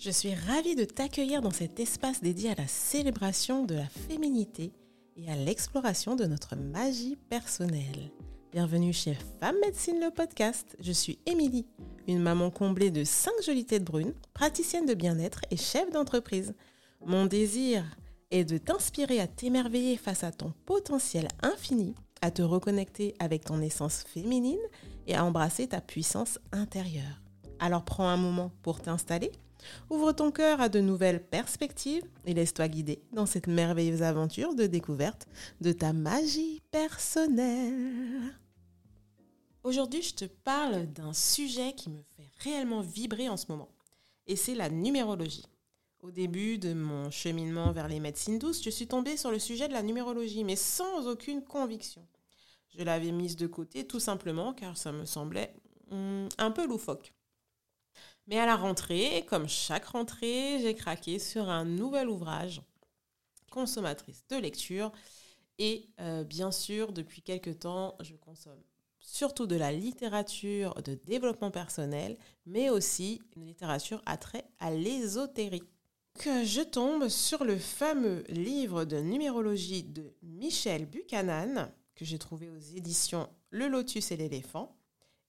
Je suis ravie de t'accueillir dans cet espace dédié à la célébration de la féminité et à l'exploration de notre magie personnelle. Bienvenue chez Femme Médecine le podcast. Je suis Émilie, une maman comblée de 5 jolies têtes brunes, praticienne de bien-être et chef d'entreprise. Mon désir est de t'inspirer à t'émerveiller face à ton potentiel infini, à te reconnecter avec ton essence féminine et à embrasser ta puissance intérieure. Alors prends un moment pour t'installer, ouvre ton cœur à de nouvelles perspectives et laisse-toi guider dans cette merveilleuse aventure de découverte de ta magie personnelle. Aujourd'hui, je te parle d'un sujet qui me fait réellement vibrer en ce moment, et c'est la numérologie. Au début de mon cheminement vers les médecines douces, je suis tombée sur le sujet de la numérologie, mais sans aucune conviction. Je l'avais mise de côté tout simplement car ça me semblait hmm, un peu loufoque. Mais à la rentrée, comme chaque rentrée, j'ai craqué sur un nouvel ouvrage, consommatrice de lecture. Et euh, bien sûr, depuis quelques temps, je consomme surtout de la littérature de développement personnel, mais aussi une littérature à trait à l'ésotérie. Je tombe sur le fameux livre de numérologie de Michel Buchanan, que j'ai trouvé aux éditions Le Lotus et l'éléphant.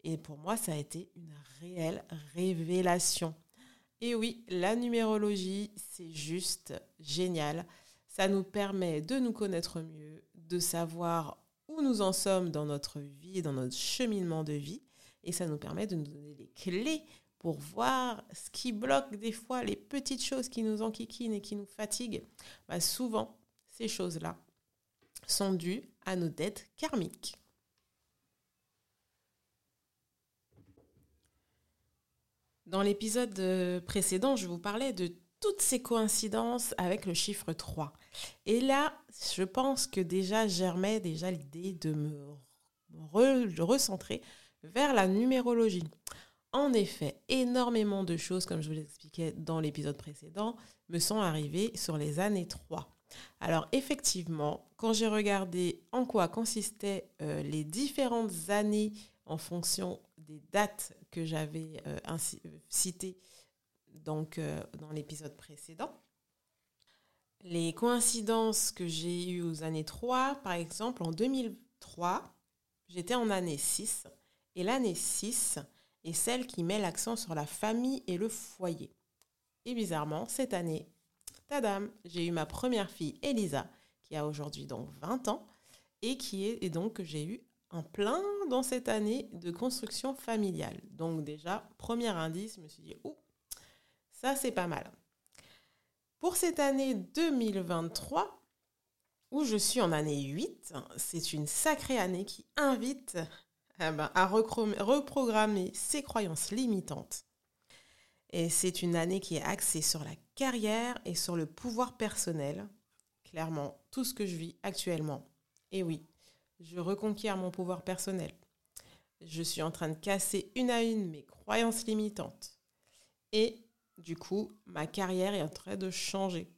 Et pour moi, ça a été une réelle révélation. Et oui, la numérologie, c'est juste génial. Ça nous permet de nous connaître mieux, de savoir où nous en sommes dans notre vie, dans notre cheminement de vie. Et ça nous permet de nous donner les clés pour voir ce qui bloque des fois les petites choses qui nous enquiquinent et qui nous fatiguent. Bah, souvent, ces choses-là, sont dues à nos dettes karmiques. Dans l'épisode euh, précédent, je vous parlais de toutes ces coïncidences avec le chiffre 3. Et là, je pense que déjà germait déjà l'idée de me recentrer vers la numérologie. En effet, énormément de choses, comme je vous l'expliquais dans l'épisode précédent, me sont arrivées sur les années 3. Alors effectivement, quand j'ai regardé en quoi consistaient euh, les différentes années en fonction des dates que j'avais euh, euh, citées donc, dans l'épisode précédent, les coïncidences que j'ai eues aux années 3, par exemple, en 2003, j'étais en année 6, et l'année 6 est celle qui met l'accent sur la famille et le foyer. Et bizarrement, cette année, tadam, j'ai eu ma première fille, Elisa, qui a aujourd'hui donc 20 ans, et qui est et donc que j'ai eu en plein dans cette année de construction familiale. Donc déjà, premier indice, je me suis dit, ça c'est pas mal. Pour cette année 2023, où je suis en année 8, c'est une sacrée année qui invite eh ben, à reprogrammer ses croyances limitantes et c'est une année qui est axée sur la carrière et sur le pouvoir personnel. Clairement, tout ce que je vis actuellement. Et oui, je reconquiers mon pouvoir personnel. Je suis en train de casser une à une mes croyances limitantes. Et du coup, ma carrière est en train de changer.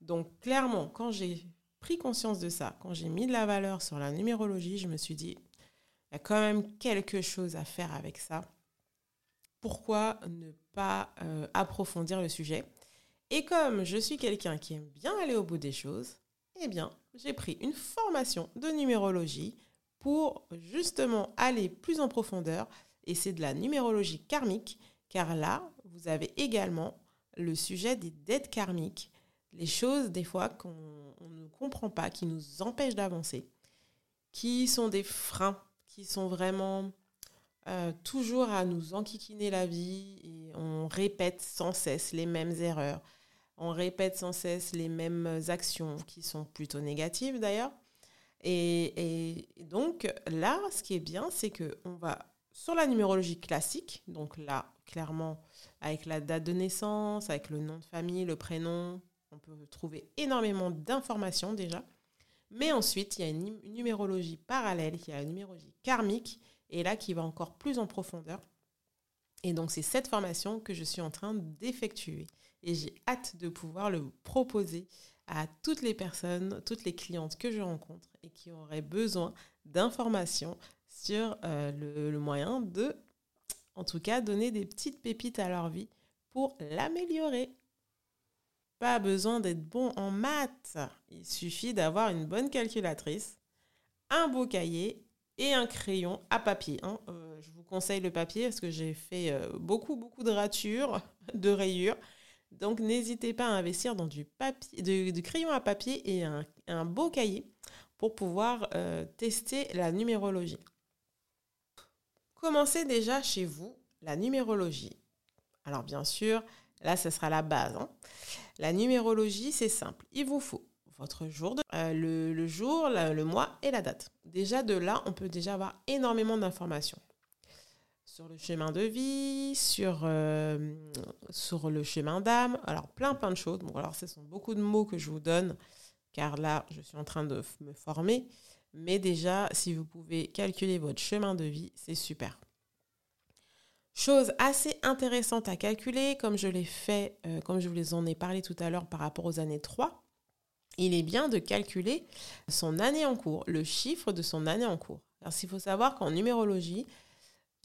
Donc clairement, quand j'ai pris conscience de ça, quand j'ai mis de la valeur sur la numérologie, je me suis dit, il y a quand même quelque chose à faire avec ça pourquoi ne pas euh, approfondir le sujet? Et comme je suis quelqu'un qui aime bien aller au bout des choses, eh bien, j'ai pris une formation de numérologie pour justement aller plus en profondeur. Et c'est de la numérologie karmique, car là, vous avez également le sujet des dettes karmiques, les choses des fois qu'on ne comprend pas, qui nous empêchent d'avancer, qui sont des freins, qui sont vraiment euh, toujours à nous enquiquiner la vie et on répète sans cesse les mêmes erreurs. On répète sans cesse les mêmes actions qui sont plutôt négatives d'ailleurs. Et, donc là, ce qui est bien, c'est qu'on va sur la numérologie classique, donc là, clairement, avec la date de naissance, avec le nom de famille, le prénom, on peut trouver énormément d'informations déjà. Mais ensuite, il y a une numérologie parallèle, il y a la numérologie karmique, et là qui va encore plus en profondeur. Et donc c'est cette formation que je suis en train d'effectuer et j'ai hâte de pouvoir le proposer à toutes les personnes, toutes les clientes que je rencontre et qui auraient besoin d'informations sur euh, le, moyen de, en tout cas, donner des petites pépites à leur vie pour l'améliorer. Pas besoin d'être bon en maths. Il suffit d'avoir une bonne calculatrice, un beau cahier et un crayon à papier. Hein. Euh, je vous conseille le papier parce que j'ai fait euh, beaucoup, beaucoup de ratures, de rayures. Donc n'hésitez pas à investir dans du, crayon à papier et un, beau cahier pour pouvoir euh, tester la numérologie. Commencez déjà chez vous la numérologie. Alors bien sûr, là, ce sera la base. Hein. La numérologie, c'est simple. Il vous faut votre jour, euh, le, jour, le mois et la date. Déjà de là, on peut déjà avoir énormément d'informations sur le chemin de vie, sur, euh, sur le chemin d'âme, alors plein plein de choses. Bon, alors ce sont beaucoup de mots que je vous donne, car là, je suis en train de me former. Mais déjà, si vous pouvez calculer votre chemin de vie, c'est super. Chose assez intéressante à calculer, comme je l'ai fait, euh, comme je vous en ai parlé tout à l'heure par rapport aux années 3, il est bien de calculer son année en cours, le chiffre de son année en cours. Alors, il faut savoir qu'en numérologie,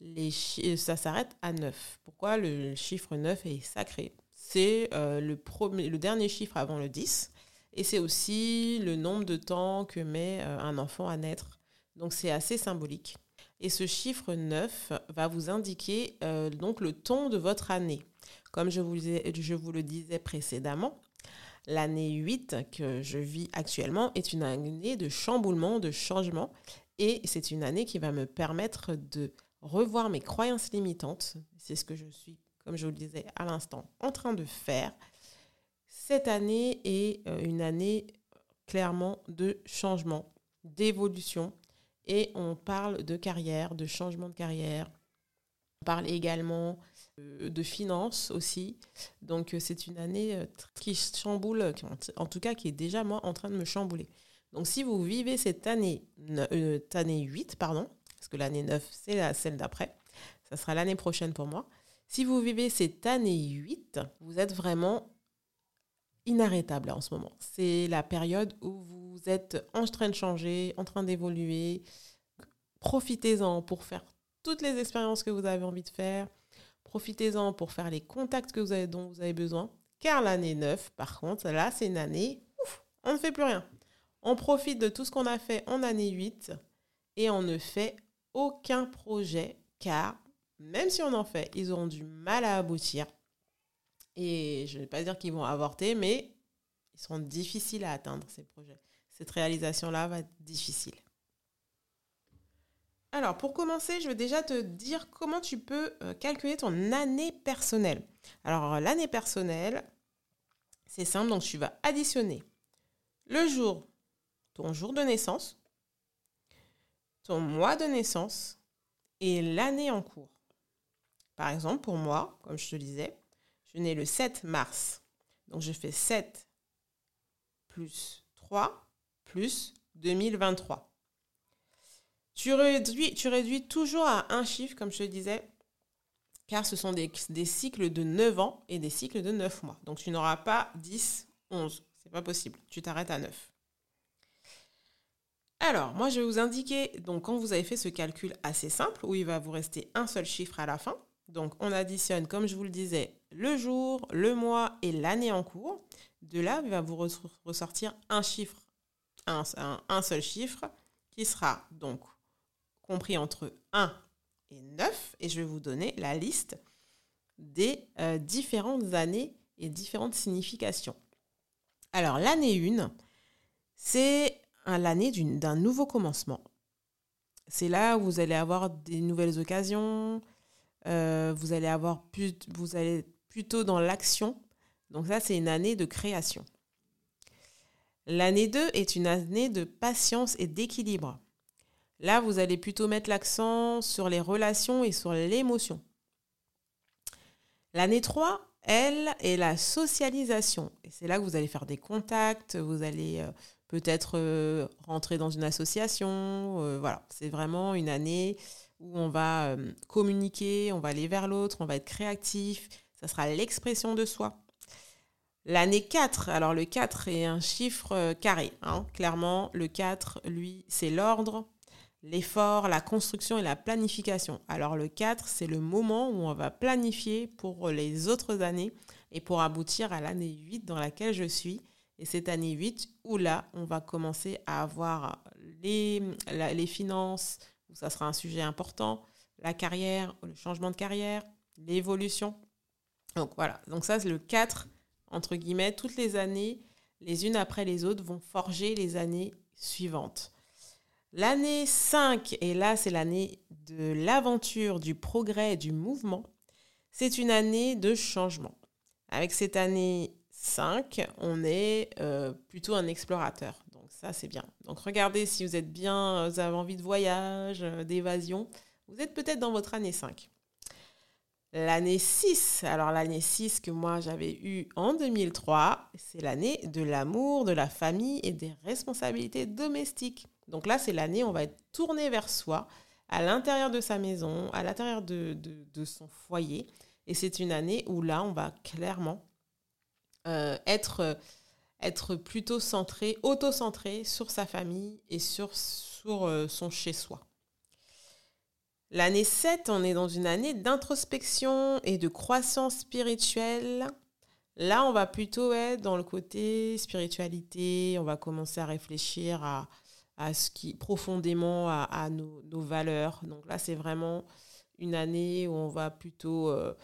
les ça s'arrête à 9. Pourquoi le chiffre 9 est sacré? C'est euh, le, le dernier chiffre avant le 10 et c'est aussi le nombre de temps que met euh, un enfant à naître. Donc c'est assez symbolique. Et ce chiffre 9 va vous indiquer euh, donc le ton de votre année. Comme je vous, je vous le disais précédemment, L'année 8 que je vis actuellement est une année de chamboulement, de changement. Et c'est une année qui va me permettre de revoir mes croyances limitantes. C'est ce que je suis, comme je vous le disais à l'instant, en train de faire. Cette année est euh, une année clairement de changement, d'évolution. Et on parle de carrière, de changement de carrière. On parle également euh, de finances aussi. Donc euh, c'est une année qui chamboule, en tout cas qui est déjà moi en train de me chambouler. Donc si vous vivez cette année, année 8, pardon, parce que l'année 9 c'est celle d'après, ça sera l'année prochaine pour moi. Si vous vivez cette année 8, vous êtes vraiment inarrêtable en ce moment. C'est la période où vous êtes en train de changer, en train d'évoluer. Profitez-en pour faire toutes les expériences que vous avez envie de faire, Profitez-en pour faire les contacts dont vous avez besoin. Car l'année 9, par contre, là, c'est une année, ouf, on ne fait plus rien. On profite de tout ce qu'on a fait en année 8 et on ne fait aucun projet car même si on en fait, ils auront du mal à aboutir. Et je ne vais pas dire qu'ils vont avorter, mais ils seront difficiles à atteindre, ces projets. Cette réalisation-là va être difficile. Alors, pour commencer, je vais déjà te dire comment tu peux euh, calculer ton année personnelle. Alors, l'année personnelle, c'est simple, donc tu vas additionner le jour, ton jour de naissance, ton mois de naissance et l'année en cours. Par exemple, pour moi, comme je te disais, je nais le 7 mars. Donc, je fais 7 plus 3 plus 2023. Tu réduis, tu réduis toujours à un chiffre, comme je te disais, car ce sont des, cycles de 9 ans et des cycles de 9 mois. Donc tu n'auras pas 10, 11. C'est pas possible. Tu t'arrêtes à 9. Alors, moi, je vais vous indiquer, donc, quand vous avez fait ce calcul assez simple, où il va vous rester un seul chiffre à la fin. Donc, on additionne, comme je vous le disais, le jour, le mois et l'année en cours. De là, il va vous ressortir un chiffre, un, seul chiffre, qui sera donc compris entre 1 et 9, et je vais vous donner la liste des euh, différentes années et différentes significations. Alors, l'année 1, c'est l'année d'un nouveau commencement. C'est là où vous allez avoir des nouvelles occasions, euh, vous allez avoir plus, vous allez plutôt dans l'action. Donc ça, c'est une année de création. L'année 2 est une année de patience et d'équilibre. Là, vous allez plutôt mettre l'accent sur les relations et sur l'émotion. L'année 3, elle, est la socialisation. C'est là que vous allez faire des contacts, vous allez euh, peut-être euh, rentrer dans une association. Euh, voilà, c'est vraiment une année où on va communiquer, on va aller vers l'autre, on va être créatif. Ça sera l'expression de soi. L'année 4, alors le 4 est un chiffre carré. Hein. Clairement, le 4, lui, c'est l'ordre, l'effort, la construction et la planification. Alors le 4, c'est le moment où on va planifier pour les autres années et pour aboutir à l'année 8 dans laquelle je suis. Et cette année 8 où là, on va commencer à avoir les, les finances, où ça sera un sujet important, la carrière, le changement de carrière, l'évolution. Donc voilà, donc ça c'est le 4, entre guillemets, toutes les années, les unes après les autres, vont forger les années suivantes. L'année 5, et là c'est l'année de l'aventure, du progrès du mouvement, c'est une année de changement. Avec cette année 5, on est euh, plutôt un explorateur. Donc ça c'est bien. Donc regardez si vous êtes bien, vous avez envie de voyage, euh, d'évasion, vous êtes peut-être dans votre année 5. L'année 6, alors l'année 6 que moi j'avais eue en 2003, c'est l'année de l'amour, de la famille et des responsabilités domestiques. Donc là, c'est l'année où on va être tourné vers soi, à l'intérieur de sa maison, à l'intérieur de, son foyer. Et c'est une année où là, on va clairement euh, être, être plutôt centré, auto-centré sur sa famille et sur, sur euh, son chez-soi. L'année 7, on est dans une année d'introspection et de croissance spirituelle. Là, on va plutôt être dans le côté spiritualité, on va commencer à réfléchir à, ce qui profondément à, nos, valeurs. Donc là, c'est vraiment une année où on va plutôt euh,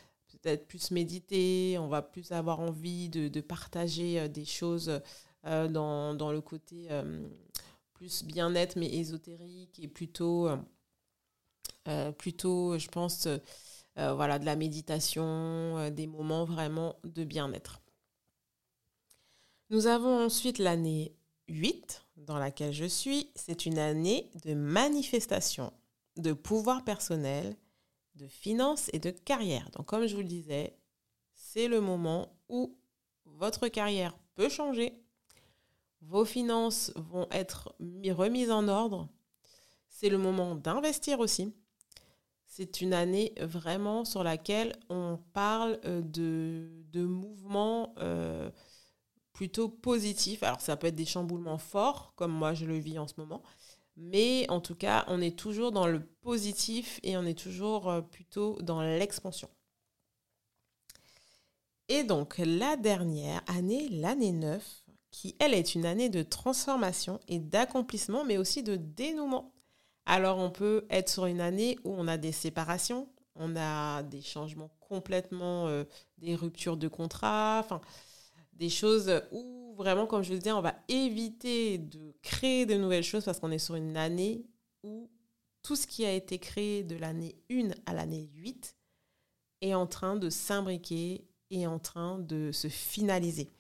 peut-être plus méditer, on va plus avoir envie de, partager euh, des choses euh, dans, le côté plus bien-être mais ésotérique et plutôt euh, plutôt, je pense, euh, euh, voilà, de la méditation, des moments vraiment de bien-être. Nous avons ensuite l'année 8 dans laquelle je suis. C'est une année de manifestation, de pouvoir personnel, de finances et de carrière. Donc comme je vous le disais, c'est le moment où votre carrière peut changer, vos finances vont être remises en ordre. C'est le moment d'investir aussi c'est une année vraiment sur laquelle on parle euh, de, mouvements euh, plutôt positifs. Alors ça peut être des chamboulements forts, comme moi je le vis en ce moment, mais en tout cas on est toujours dans le positif et on est toujours euh, plutôt dans l'expansion. Et donc la dernière année, l'année 9, qui elle est une année de transformation et d'accomplissement, mais aussi de dénouement. Alors on peut être sur une année où on a des séparations, on a des changements complètement, euh, des ruptures de contrat, enfin des choses où vraiment, comme je le disais, on va éviter de créer de nouvelles choses parce qu'on est sur une année où tout ce qui a été créé de l'année 1 à l'année 8 est en train de s'imbriquer et en train de se finaliser.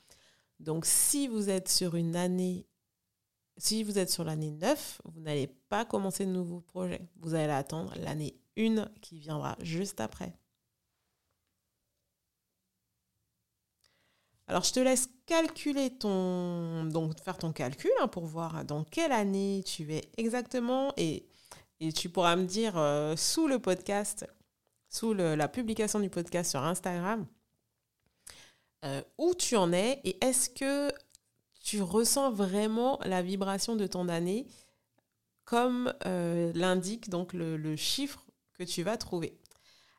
Donc si vous êtes sur une année si vous êtes sur l'année 9, vous n'allez pas commencer de nouveaux projets. Vous allez attendre l'année 1 qui viendra juste après. Alors, je te laisse calculer ton. Donc, faire ton calcul hein, pour voir dans quelle année tu es exactement. Et, tu pourras me dire euh, sous le podcast, sous la publication du podcast sur Instagram, euh, où tu en es et est-ce que tu ressens vraiment la vibration de ton année comme euh, l'indique donc le, chiffre que tu vas trouver?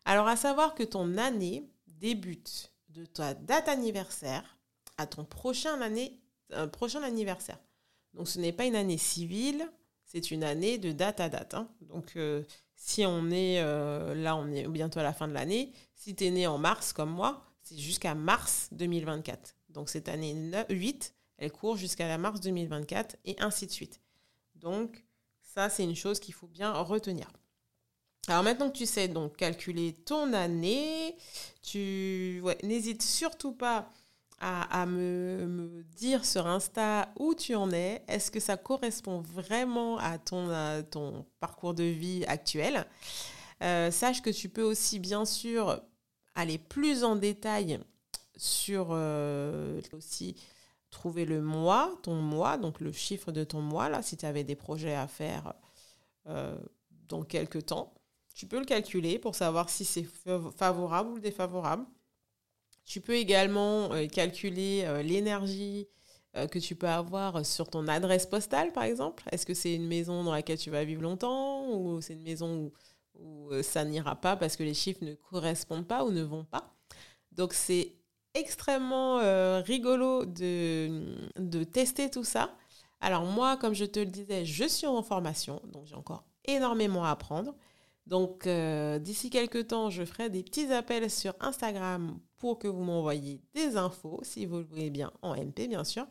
Alors à savoir que ton année débute de ta date anniversaire à ton prochain, année, euh, prochain anniversaire. Donc ce n'est pas une année civile, c'est une année de date à date. Hein. Donc euh, si on est là, on est bientôt à la fin de l'année, si tu es né en mars comme moi, c'est jusqu'à mars 2024. Donc cette année 8, elle court jusqu'à la mars 2024 et ainsi de suite. Donc, ça, c'est une chose qu'il faut bien retenir. Alors maintenant que tu sais donc calculer ton année, tu n'hésite surtout pas à, me, dire sur Insta où tu en es. Est-ce que ça correspond vraiment à ton, ton parcours de vie actuel? Euh, Sache que tu peux aussi bien sûr aller plus en détail sur euh, aussi trouver le mois, ton mois, donc le chiffre de ton mois, là, si tu avais des projets à faire euh, dans quelques temps. Tu peux le calculer pour savoir si c'est favorable ou défavorable. Tu peux également euh, calculer euh, l'énergie euh, que tu peux avoir sur ton adresse postale, par exemple. Est-ce que c'est une maison dans laquelle tu vas vivre longtemps ou c'est une maison où, euh, ça n'ira pas parce que les chiffres ne correspondent pas ou ne vont pas? Donc, c'est extrêmement rigolo de, de tester tout ça. Alors moi, comme je te le disais, je suis en formation, donc j'ai encore énormément à apprendre. Donc, euh, d'ici quelques temps, je ferai des petits appels sur Instagram pour que vous m'envoyiez des infos, si vous le voulez bien, en MP, bien sûr,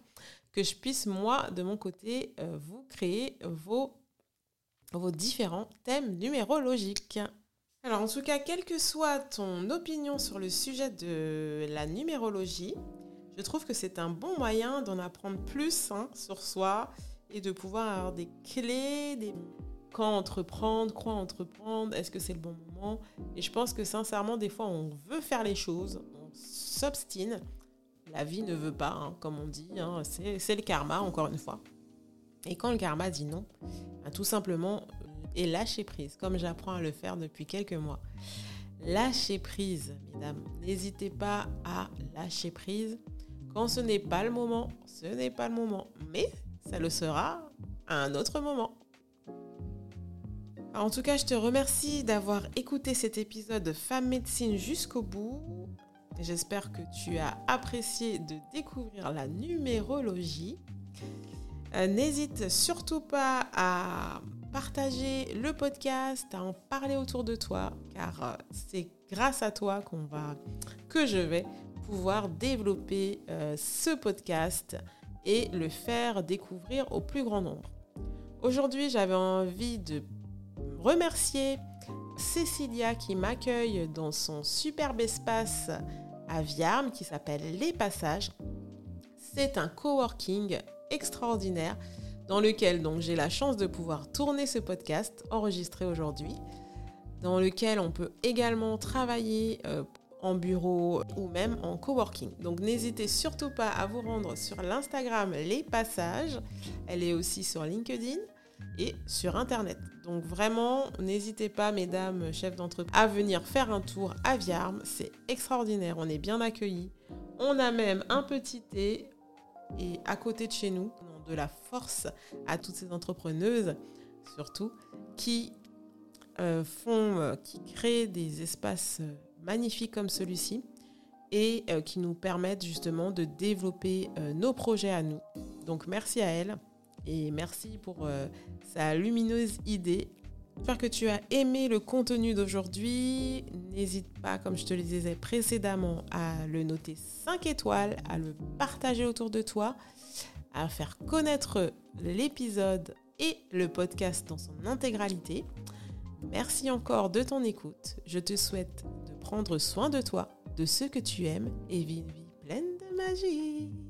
que je puisse, moi, de mon côté, euh, vous créer vos, différents thèmes numérologiques. Alors, en tout cas, quelle que soit ton opinion sur le sujet de la numérologie, je trouve que c'est un bon moyen d'en apprendre plus hein, sur soi et de pouvoir avoir des clés, des quand entreprendre, quoi entreprendre, est-ce que c'est le bon moment? Et je pense que sincèrement, des fois, on veut faire les choses, on s'obstine. La vie ne veut pas, hein, comme on dit, hein, c'est le karma, encore une fois. Et quand le karma dit non, ben, tout simplement, euh, et lâcher prise, comme j'apprends à le faire depuis quelques mois. Lâcher prise, mesdames. N'hésitez pas à lâcher prise. Quand ce n'est pas le moment, ce n'est pas le moment. Mais ça le sera à un autre moment. En tout cas, je te remercie d'avoir écouté cet épisode de Femme Médecine jusqu'au bout. J'espère que tu as apprécié de découvrir la numérologie. Euh, n'hésite surtout pas à partager le podcast, à en parler autour de toi, car euh, c'est grâce à toi qu'on va, que je vais pouvoir développer euh, ce podcast et le faire découvrir au plus grand nombre. Aujourd'hui, j'avais envie de remercier Cécilia qui m'accueille dans son superbe espace à Viarme qui s'appelle Les Passages. C'est un coworking extraordinaire dans lequel donc j'ai la chance de pouvoir tourner ce podcast enregistré aujourd'hui, dans lequel on peut également travailler euh, en bureau ou même en coworking. Donc n'hésitez surtout pas à vous rendre sur l'Instagram Les Passages. Elle est aussi sur LinkedIn et sur Internet. Donc vraiment, n'hésitez pas, mesdames, chefs d'entreprise, à venir faire un tour à Viarme. C'est extraordinaire, on est bien accueillis. On a même un petit thé et à côté de chez nous, de la force à toutes ces entrepreneuses, surtout, qui euh, font, euh, qui créent des espaces euh, magnifiques comme celui-ci et qui nous permettent justement de développer nos projets à nous. Donc merci à elles et merci pour euh, sa lumineuse idée. J'espère que tu as aimé le contenu d'aujourd'hui. N'hésite pas, comme je te le disais précédemment, à le noter 5 étoiles, à le partager autour de toi, à faire connaître l'épisode et le podcast dans son intégralité. Merci encore de ton écoute. Je te souhaite de prendre soin de toi, de ce que tu aimes et vivre une vie pleine de magie.